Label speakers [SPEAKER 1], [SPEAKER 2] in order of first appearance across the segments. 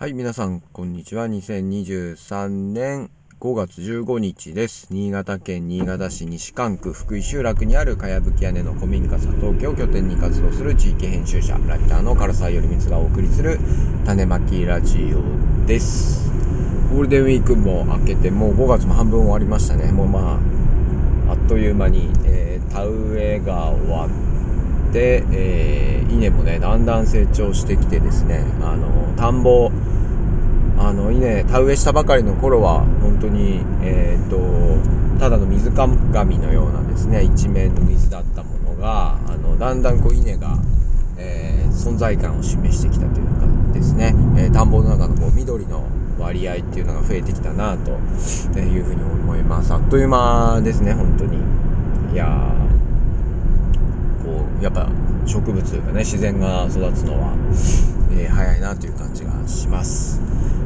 [SPEAKER 1] はい、皆さん、こんにちは。2023年5月15日です。新潟県新潟市西館区福井集落にあるかやぶき屋根の古民家佐藤家を拠点に活動する地域編集者、ライターの唐沢よりみつがお送りする種まきラジオです。ゴールデンウィークも明けて、もう5月も半分終わりましたね。もうまあ、あっという間に、えー田植えが終わって、えー稲もね、だんだん成長してきてですね、あの、田んぼ、あの稲田植えしたばかりの頃は本当にえっ、とただの水鏡のようなですね一面の水だったものがあのだんだんこう稲が、えー存在感を示してきたというかですね、え田んぼの中のこう緑の割合っていうのが増えてきたなというふうに思います。あっという間ですね本当に。いややっぱ植物というかね自然が育つのは、えー早いなという感じがします。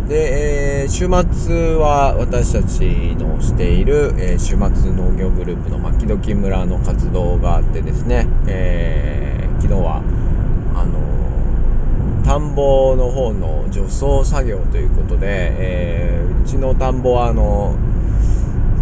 [SPEAKER 1] で、えー週末は私たちのしている、えー週末農業グループの牧時村の活動があってですね、えー昨日はあのー田んぼの方の除草作業ということで、えーうちの田んぼはあの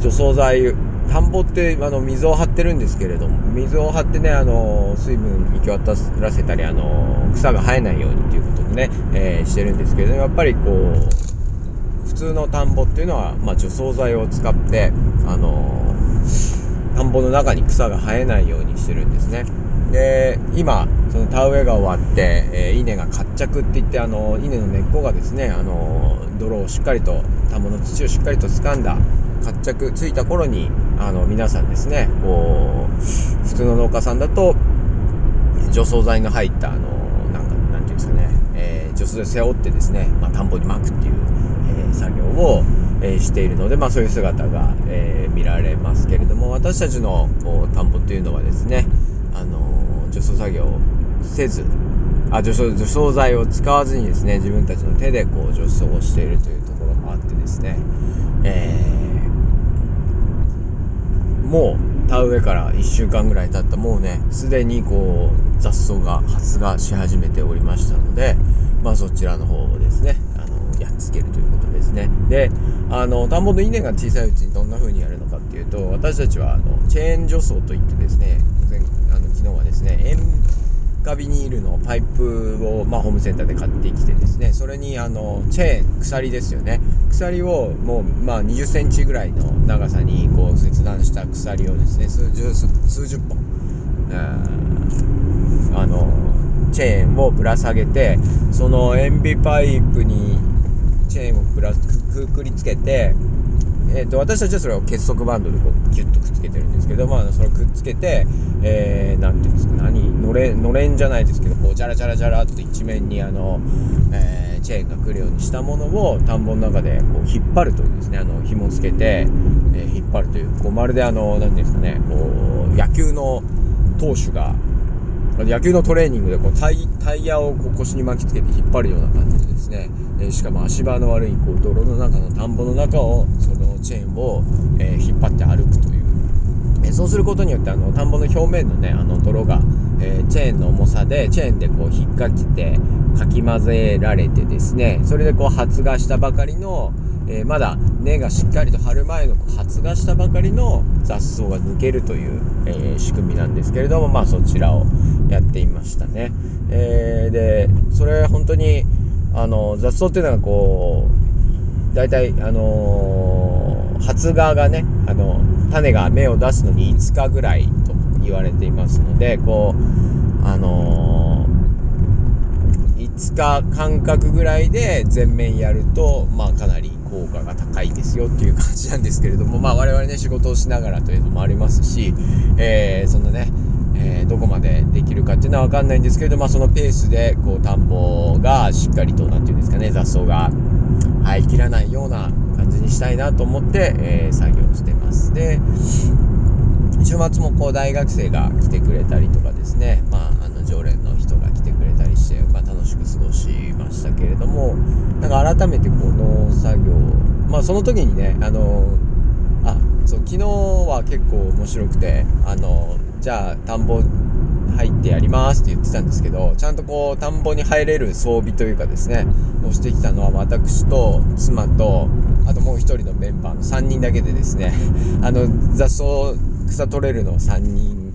[SPEAKER 1] 除草剤田んぼってあの水を張ってるんですけれども水を張ってねあの水分行き渡らせたりあの草が生えないようにということでね、えーしてるんですけれどもやっぱりこう普通の田んぼっていうのは、まあ、除草剤を使ってあの田んぼの中に草が生えないようにしてるんですね。で今その田植えが終わって、えー稲が活着って言ってあの稲の根っこがですねあの泥をしっかりと田んぼの土をしっかりと掴んだ活着ついた頃にあの皆さんですねこう普通の農家さんだと除草剤の入ったあのなんかなんていうんですかね、えー除草剤背負ってですね、まあ、田んぼにまくっていう、えー作業を、えーしているので、まあ、そういう姿が、えー見られますけれども私たちのこう田んぼっていうのはですね、あの除草作業をせずあ除草除草剤を使わずにですね自分たちの手でこう除草をしているというところもあってですね、えーもう田植えから1週間ぐらい経ったもうねすでにこう雑草が発芽し始めておりましたのでまあそちらの方をですねあのやっつけるということですね。であの田んぼの稲が小さいうちにどんな風にやるのかっていうと私たちはあのチェーン除草といってですね前あの昨日はですね塩化ビニールのパイプを、まあ、ホームセンターで買ってきてですね。それにあのチェーン鎖ですよね。鎖をもう、まあ、2 0センチぐらいの長さにこう切断した鎖をですね数十数十本、あのチェーンをぶら下げてその塩ビパイプにチェーンをぶらくくくりつけてえー、と私たちはそれを結束バンドでこうギュッとくっつけてるんですけど、まあ、それをくっつけて、えー、ていうんですか何のれのれんじゃないですけどこうジャラジャラジャラっと一面にあの、えーチェーンが来るようにしたものを田んぼの中でこう引っ張るというですねあの紐つけて、えー引っ張るというこうまるであの何ていうんですかねこう野球の投手が野球のトレーニングでこうタイタイヤをこう腰に巻きつけて引っ張るような感じでですね、えーしかも足場の悪いこう泥の中の田んぼの中をそのチェーンを、えー引っ張って歩くという、えーそうすることによってあの田んぼの表面のねあの泥が、えチェーンの重さでチェーンでこう引っかけてかき混ぜられてですね。それでこう発芽したばかりのえーまだ根がしっかりと張る前の発芽したばかりの雑草が抜けるという、えー仕組みなんですけれどもまあそちらをやっていましたね。えーでそれ本当にあの雑草っていうのがこう大体あの発芽がねあの種が芽を出すのに5日ぐらいと言われていますのでこうあの5日間隔ぐらいで全面やるとまあかなり効果が高いですよっていう感じなんですけれどもまあ我々ね仕事をしながらというのもありますし、えーそんなね、えーどこまでできるかっていうのは分かんないんですけれどまあそのペースでこう田んぼがしっかりと何て言うんですかね雑草が生えきらないような感じにしたいなと思って、えー作業してます。で週末もこう大学生が来てくれたりとかですね、まあ、あの常連の人が来てくれたりして、まあ、楽しく過ごしましたけれどもなんか改めてこう農作業まあその時にねあのあそう昨日は結構面白くてあのじゃあ田んぼ入ってやりますって言ってたんですけどちゃんとこう田んぼに入れる装備というかですねをしてきたのは私と妻とあともう一人のメンバーの3人だけでですねあの雑草草取れるの3人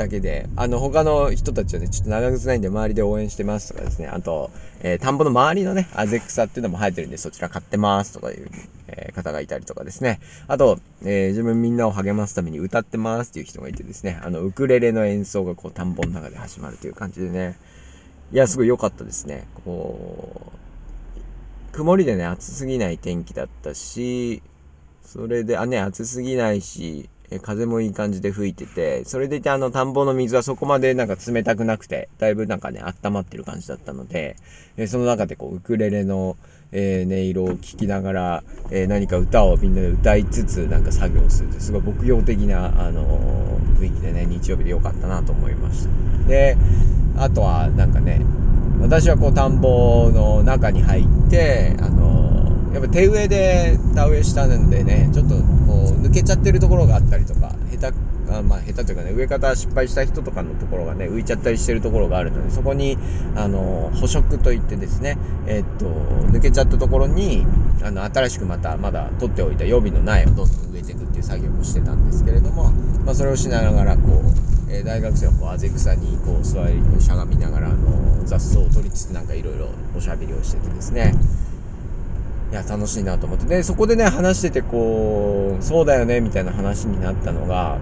[SPEAKER 1] だけで、あの、他の人たちはね、ちょっと長靴ないんで周りで応援してますとかですね、あと、えー、田んぼの周りのね、あぜ草っていうのも生えてるんで、そちら買ってますとかいう、えー、方がいたりとかですね、あと、えー、自分みんなを励ますために歌ってますっていう人がいてですね、あの、ウクレレの演奏がこう、田んぼの中で始まるという感じでね、いや、すごい良かったですね。こう、曇りでね、暑すぎない天気だったし、それで、あ、ね、暑すぎないし、え風もいい感じで吹いてて、それでいてあの田んぼの水はそこまでなんか冷たくなくて、だいぶなんかね、温まってる感じだったので、えその中でこう、ウクレレの、えー、音色を聴きながら、えー、何か歌をみんなで歌いつつなんか作業するってすごい牧羊的な、あのー、雰囲気でね日曜日で良かったなと思いました。であとはなんかね私はこう田んぼの中に入ってあのやっぱ手植えで田植えしたんでねちょっと抜けちゃってるところがあったりとか下手あまあ下手というかね植え方失敗した人とかのところがね浮いちゃったりしてるところがあるのでそこにあの捕食といってですねえ、っと抜けちゃったところにあの新しくまたまだ取っておいた予備の苗をどんどん植えていくっていう作業をしてたんですけれども、まあ、それをしながらこう、え、大学生はこうあぜ草にこう座りしゃがみながらあの雑草を取りつつなんかいろいろおしゃべりをしててですね。いや、楽しいなと思って。で、そこでね、話してて、こう、そうだよね、みたいな話になったのが、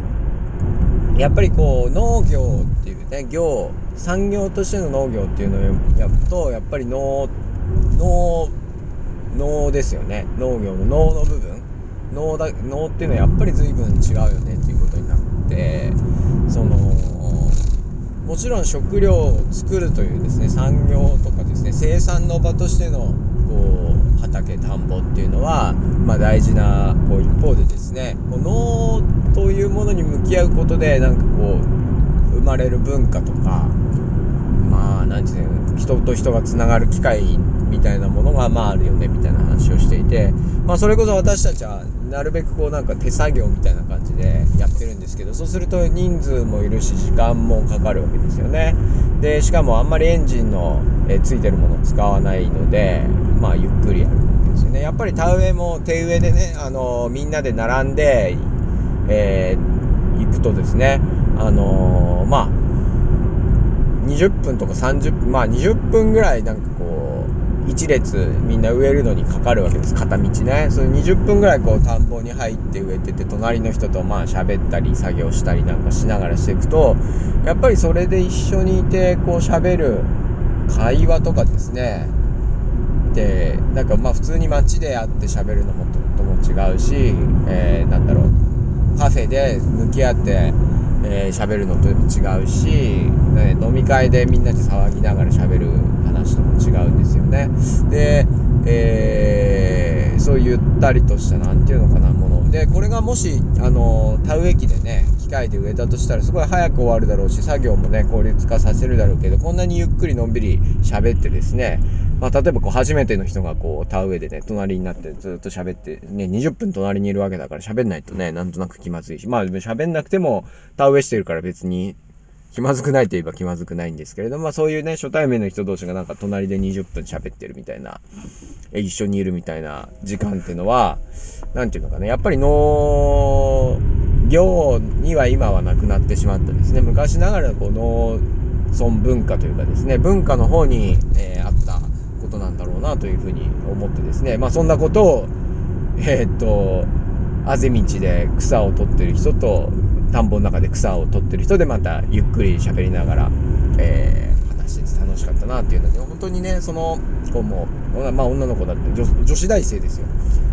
[SPEAKER 1] やっぱりこう、農業っていうね、業、産業としての農業っていうのをやると、やっぱり農、農、農ですよね。農業の農の部分。農だ、農っていうのはやっぱり随分違うよねっていうことになって、その、もちろん食料を作るというですね、産業とかですね、生産の場としての、畑田んぼっていうのは、まあ、大事なこう一方でですね。こう農というものに向き合うことでなんかこう生まれる文化とかまあ何て言うの人と人がつながる機会みたいなものがまああるよねみたいな話をしていてまあそれこそ私たちはなるべくこうなんか手作業みたいな感じでやってるんですけどそうすると人数もいるし時間もかかるわけですよね。でしかもあんまりエンジンの、えついてるものを使わないのでまあゆっくりやるわけですよね。やっぱり田植えも手植えでねあのみんなで並んで、えー、行くとですねあのー、まあ20分とか30分まあ20分ぐらいなんかこう一列みんな植えるのにかかるわけです。片道ね。それ20分ぐらいこう田んぼに入って植えてて隣の人とまあ喋ったり作業したりなんかしながらしていくとやっぱりそれで一緒にいてこう喋る会話とかですね。でなんかまあ普通に街で会って喋るのもとも違うし、えー、なんだろう。カフェで向き合ってえー、喋るのと違うし、ね、飲み会でみんなで騒ぎながら喋る話とも違うんですよね。で、えー、そうゆったりとした何て言うのかなものでこれがもしあの田植え機でね機械で植えたとしたらすごい早く終わるだろうし作業もね効率化させるだろうけどこんなにゆっくりのんびり喋ってですねまあ、例えばこう初めての人がこう田植えでね隣になってずっと喋ってね20分隣にいるわけだから喋んないとねなんとなく気まずいしまあ喋んなくても田植えしてるから別に気まずくないといえば気まずくないんですけれども、まあそういうね、初対面の人同士がなんか隣で20分喋ってるみたいな、え一緒にいるみたいな時間っていうのは、なんていうのかね、やっぱり農業には今はなくなってしまったですね。昔ながらこう農村文化というかですね、文化の方に、えー、あったことなんだろうなというふうに思ってですねまあそんなことをえー、っとあぜ道で草を取ってる人と田んぼの中で草を取ってる人でまたゆっくり喋りながら、えー、話してて楽しかったなっていうので本当にねその子も、まあ、女の子だって女子大生ですよ。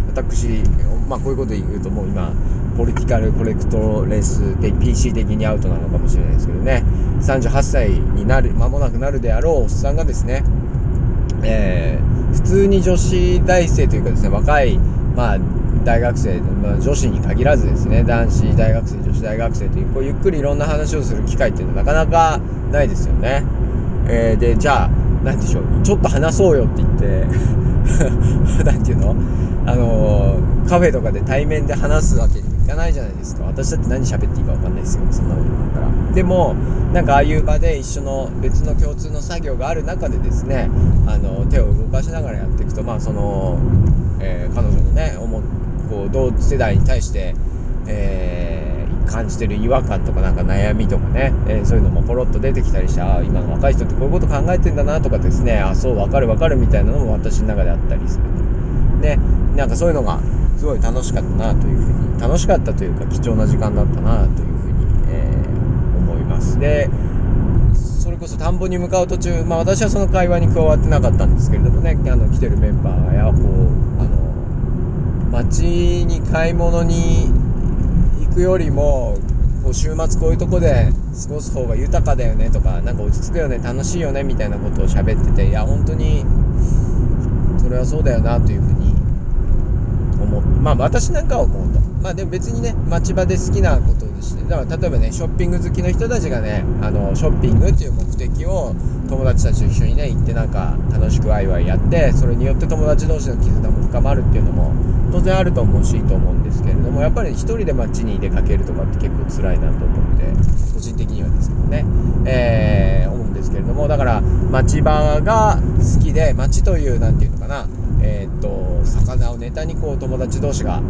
[SPEAKER 1] 私、まあ、こういうこと言うともう今ポリティカルコレクトレスで PC 的にアウトなのかもしれないですけどね。38歳になる間もなくなるであろうおっさんがですねえー、普通に女子大生というかですね若い、まあ、大学生、まあ、女子に限らずですね男子大学生女子大学生というこうゆっくりいろんな話をする機会っていうのはなかなかないですよね。えー、でじゃあ何でしょうちょっと話そうよって言って 何て言うの？あのー、カフェとかで対面で話すわけにもいかないじゃないですか。私だって何喋っていいか分かんないですよそんなことだったら。でもなんかああいう場で一緒の別の共通の作業がある中でですねあの手を動かしながらやっていくとまあその、えー、彼女のね思ってこう同世代に対して、えー、感じてる違和感とかなんか悩みとかね、えー、そういうのもポロッと出てきたりしてあ今の若い人ってこういうこと考えてんだなとかですねあそう分かる分かるみたいなのも私の中であったりすると。ねなんかそういうのがすごい楽しかったなというふうに楽しかったというか貴重な時間だったなというふうに、えー、思いますでそれこそ田んぼに向かう途中、まあ、私はその会話に加わってなかったんですけれどもねあの来てるメンバーやこうあの街に買い物に行くよりもこう週末こういうとこで過ごす方が豊かだよねとかなんか落ち着くよね楽しいよねみたいなことを喋ってていや本当にそれはそうだよなというふうに思う。まあ私なんかは思うと。まあでも別にね町場で好きなことでしてだから例えばねショッピング好きの人たちがねあのショッピングっていう目的を友達たちと一緒にね行ってなんか楽しくワイワイやってそれによって友達同士の絆も深まるっていうのも当然あると思うしいいと思うんですけれどもやっぱり一人で街に出かけるとかって結構辛いなと思って個人的にはですけどね、えー、思うんですけれどもだから町場が好きで街という何て言うのかなえー、っと魚をネタにこう友達同士が、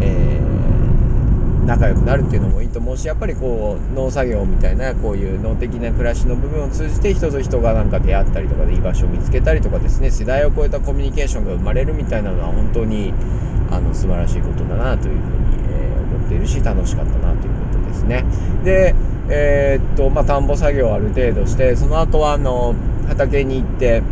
[SPEAKER 1] えー、仲良くなるっていうのもいいと思うしやっぱりこう農作業みたいなこういう農的な暮らしの部分を通じて人と人がなんか出会ったりとかで居場所を見つけたりとかですね世代を超えたコミュニケーションが生まれるみたいなのは本当にあの素晴らしいことだなというふうに、えー、思っているし楽しかったなということですね。でえー、っとまあ田んぼ作業をある程度してその後はあの畑に行って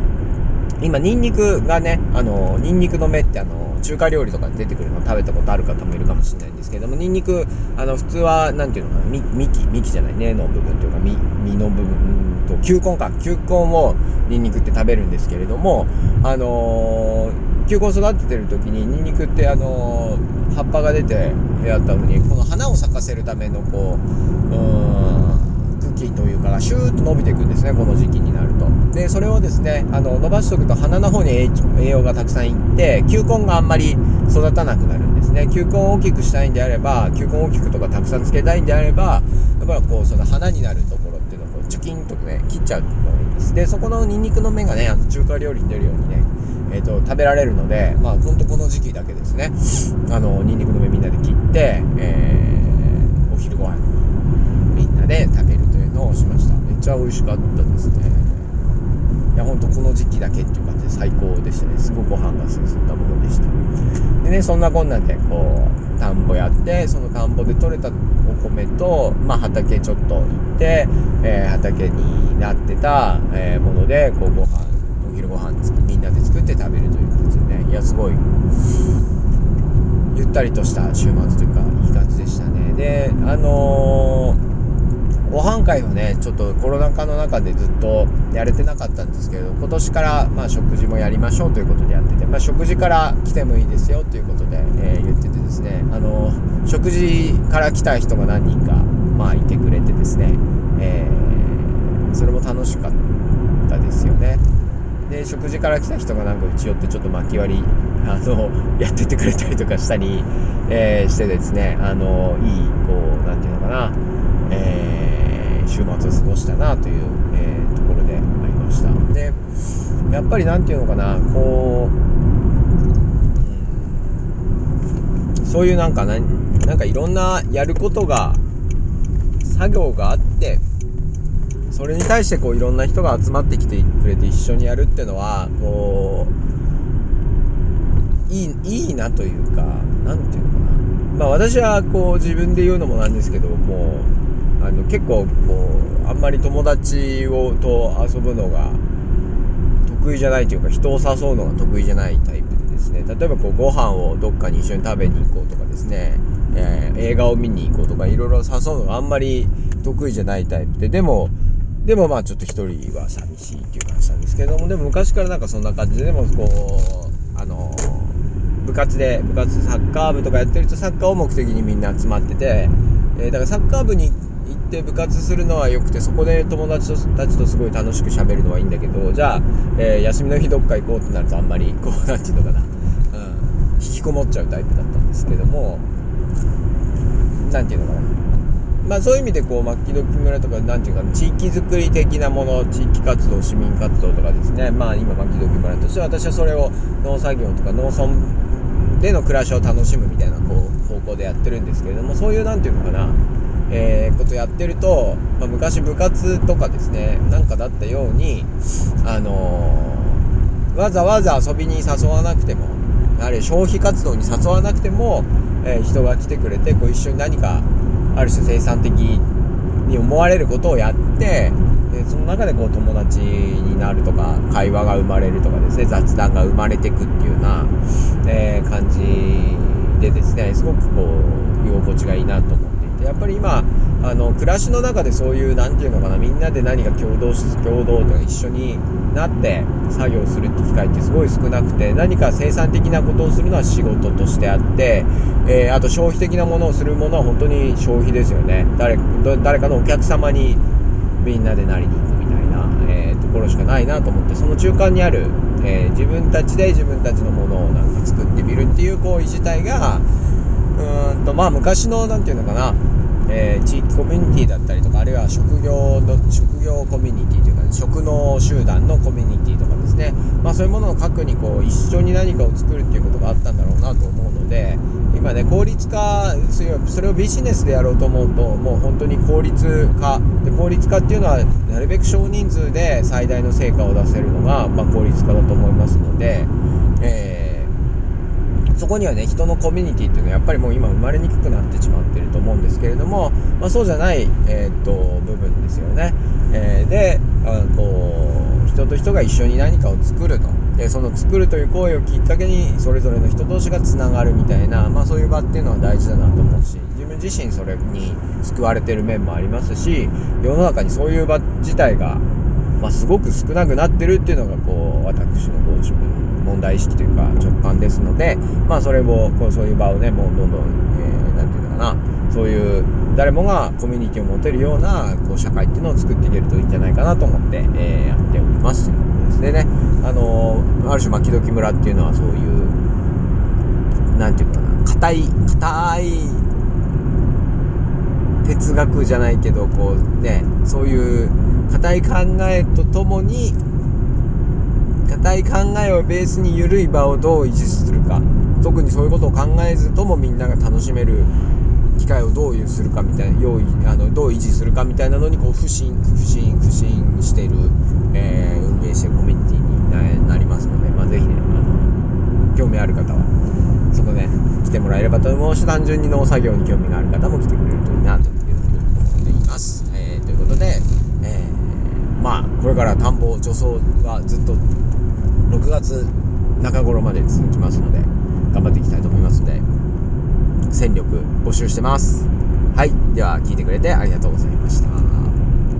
[SPEAKER 1] 今ニンニクがねあのニンニクの芽ってあの中華料理とかで出てくるの食べたことある方もいるかもしれないんですけどもニンニクあの普通は何ていうのかな幹幹じゃない根の部分というか実実の部分と球根か。球根をニンニクって食べるんですけれどもあのー、球根育ててる時にニンニクってあのー、葉っぱが出てやったのにこの花を咲かせるためのこううん茎というかシューッと伸びていくんですねこの時期になると。でそれをですねあの伸ばしておくと花の方に栄養がたくさんいって球根があんまり育たなくなるんですね。球根を大きくしたいんであれば球根を大きくとかたくさんつけたいんであればやっぱりこうその花になるところっていうのをこうチュキンとね切っちゃうのがいいです。でそこのニンニクの芽がねあの中華料理に出るようにねえーと、食べられるので、まあ、ほんとこの時期だけですね、あの、ニンニクの芽みんなで切って、えー、お昼ご飯みんなで食べる。のをしました。めっちゃ美味しかったですね。いやほんとこの時期だけっていう感じで最高でしたね。すごくご飯が進んだものでした。でねそんなこんなでこう田んぼやってその田んぼで採れたお米と、まあ、畑ちょっと行って、えー、畑になってた、えー、ものでこうご飯お昼ご飯みんなで作って食べるという感じでね。いやすごいゆったりとした週末というかいい感じでしたね。であのーご飯会はねちょっとコロナ禍の中でずっとやれてなかったんですけど今年からまあ食事もやりましょうということでやってて、まあ、食事から来てもいいですよということで、えー、言っててですねあの食事から来た人が何人かまあいてくれてですね、えー、それも楽しかったですよね。で食事から来た人がなんかうち寄ってちょっと巻き割りあの やっててくれたりとかしたり、えー、してですねあのいいこう何て言うのかな、末を過ごしたなという、えー、ところでありました。でやっぱり何て言うのかなこう、うん、そういうなんかなんかいろんなやることが作業があってそれに対してこういろんな人が集まってきてくれて一緒にやるっていうのはこういいいいなというか何て言うのかな。まあ私はこう自分で言うのもなんですけどもあの結構こうあんまり友達をと遊ぶのが得意じゃないというか人を誘うのが得意じゃないタイプでですね。例えばこうご飯をどっかに一緒に食べに行こうとかですね、えー、映画を見に行こうとかいろいろ誘うのがあんまり得意じゃないタイプで。でもでもまあちょっと一人は寂しいっていう感じなんですけども。でも昔からなんかそんな感じで。でもこうあの部活で部活サッカー部とかやってるとサッカーを目的にみんな集まってて、えー、だからサッカー部にって部活するのは良くてそこで友達たちとすごい楽しくしゃべるのはいいんだけどじゃあ、えー、休みの日どっか行こうってなるとあんまりこう何て言うのかな、うん、引きこもっちゃうタイプだったんですけども何て言うのかな。まあそういう意味でこう牧時村とか何て言うか地域づくり的なもの地域活動市民活動とかですね。まあ今牧時村としては私はそれを農作業とか農村での暮らしを楽しむみたいなこう方向でやってるんですけれどもそういう何て言うのかな。えー、ことやってると、まあ、昔部活とかですねなんかだったようにあのー、わざわざ遊びに誘わなくてもやは消費活動に誘わなくても、えー、人が来てくれてこう一緒に何かある種生産的に思われることをやってでその中でこう友達になるとか会話が生まれるとかですね雑談が生まれてくっていうような、えー、感じでですねすごくこう居心地がいいなと思っていてやっぱり今あの暮らしの中でそういう何て言うのかなみんなで何か共同共同とか一緒になって作業するって機会ってすごい少なくて何か生産的なことをするのは仕事としてあって、えー、あと消費的なものをするものは本当に消費ですよね。誰誰かのお客様にみんなでなりに行くみたいな、えー、ところしかないなと思ってその中間にある、えー、自分たちで自分たちのものをなんか作ってみるっていう行為自体がうんとまあ昔の何て言うのかなえー、地域コミュニティだったりとかあるいは職業の職業コミュニティというか、ね、職能集団のコミュニティとかですね、まあ、そういうものの核にこう一緒に何かを作るっていうことがあったんだろうなと思うので今ね効率化それをビジネスでやろうと思うともう本当に効率化。で効率化っていうのはなるべく少人数で最大の成果を出せるのが、まあ、効率化だと思いますので、えーそこにはね人のコミュニティっていうのはやっぱりもう今生まれにくくなってしまってると思うんですけれども、まあ、そうじゃない、えー、っと部分ですよね。えー、であこう人と人が一緒に何かを作るとでその作るという行為をきっかけにそれぞれの人同士がつながるみたいな、まあ、そういう場っていうのは大事だなと思うし自分自身それに救われてる面もありますし世の中にそういう場自体が、まあ、すごく少なくなってるっていうのがこう私のこう自分問題意識というか直感ですので、まあ、それをこうそういう場をねもうどんどん何、えー、て言うのかな。そういう誰もがコミュニティを持てるようなこう社会っていうのを作っていけるといいんじゃないかなと思って、えー、やっております。でね。あのー、ある種牧時村っていうのはそういう何て言うかな。硬い硬い哲学じゃないけどこうねそういう硬い考えとともに固い考えをベースに緩い場をどう維持するか特にそういうことを考えずともみんなが楽しめる機会をどうするかみたいな用意あのどう維持するかみたいなのにこう不信不信不信している、えー、運営してるコミュニティになりますので、まあ、ぜひねあの興味ある方はそこね来てもらえればと思うし単純に農作業に興味がある方も来てくれるといいなというふうに思っています。えー、ということで、えー、まあこれから田んぼ除草はずっと6月中頃まで続きますので頑張っていきたいと思いますので戦力募集してます。はい。では聞いてくれてありがとうございました。